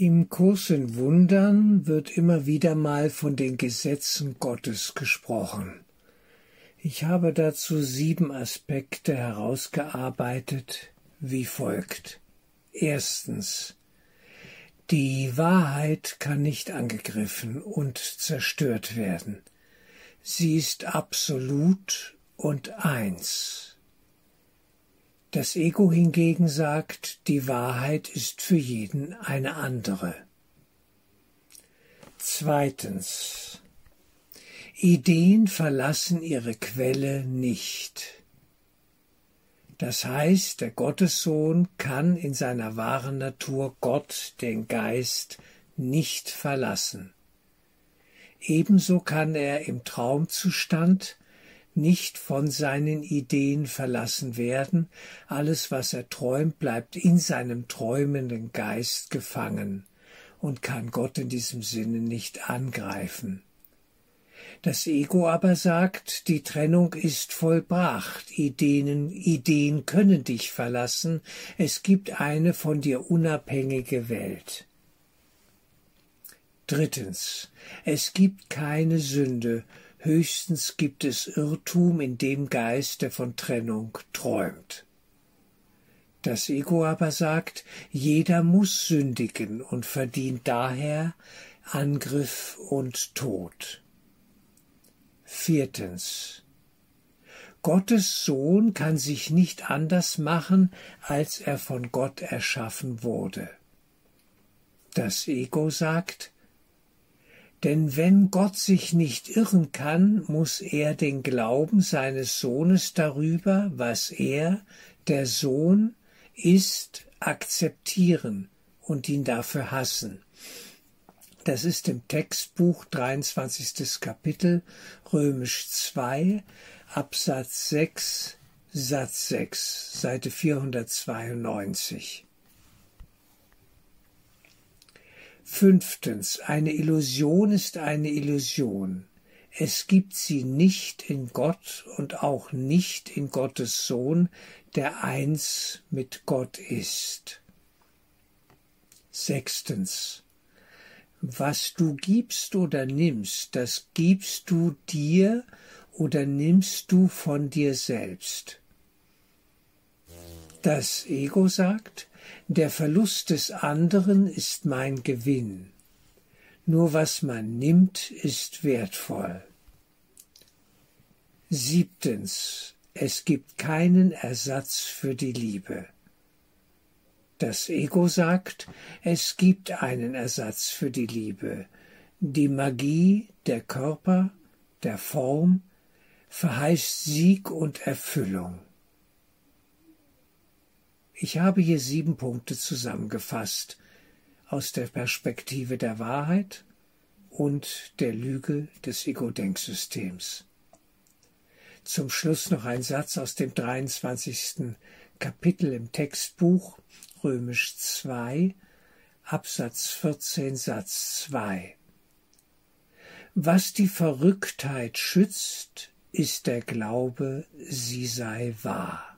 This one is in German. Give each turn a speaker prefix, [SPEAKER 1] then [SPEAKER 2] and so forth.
[SPEAKER 1] Im Kurs in Wundern wird immer wieder mal von den Gesetzen Gottes gesprochen. Ich habe dazu sieben Aspekte herausgearbeitet, wie folgt. Erstens. Die Wahrheit kann nicht angegriffen und zerstört werden. Sie ist absolut und eins. Das Ego hingegen sagt, die Wahrheit ist für jeden eine andere. Zweitens. Ideen verlassen ihre Quelle nicht. Das heißt, der Gottessohn kann in seiner wahren Natur Gott, den Geist, nicht verlassen. Ebenso kann er im Traumzustand nicht von seinen Ideen verlassen werden, alles, was er träumt, bleibt in seinem träumenden Geist gefangen und kann Gott in diesem Sinne nicht angreifen. Das Ego aber sagt, die Trennung ist vollbracht, Ideen, Ideen können dich verlassen, es gibt eine von dir unabhängige Welt. Drittens, es gibt keine Sünde, höchstens gibt es Irrtum in dem Geist, der von Trennung träumt. Das Ego aber sagt, jeder muss sündigen und verdient daher Angriff und Tod. Viertens. Gottes Sohn kann sich nicht anders machen, als er von Gott erschaffen wurde. Das Ego sagt, denn wenn Gott sich nicht irren kann, muss er den Glauben seines Sohnes darüber, was er, der Sohn, ist, akzeptieren und ihn dafür hassen. Das ist im Textbuch 23. Kapitel Römisch 2 Absatz 6 Satz 6 Seite 492. Fünftens. Eine Illusion ist eine Illusion. Es gibt sie nicht in Gott und auch nicht in Gottes Sohn, der eins mit Gott ist. Sechstens. Was du gibst oder nimmst, das gibst du dir oder nimmst du von dir selbst. Das Ego sagt, der Verlust des anderen ist mein Gewinn. Nur was man nimmt, ist wertvoll. Siebtens. Es gibt keinen Ersatz für die Liebe. Das Ego sagt, es gibt einen Ersatz für die Liebe. Die Magie, der Körper, der Form verheißt Sieg und Erfüllung. Ich habe hier sieben Punkte zusammengefasst aus der Perspektive der Wahrheit und der Lüge des Ego-Denksystems. Zum Schluss noch ein Satz aus dem 23. Kapitel im Textbuch Römisch 2 Absatz 14 Satz 2. Was die Verrücktheit schützt, ist der Glaube, sie sei wahr.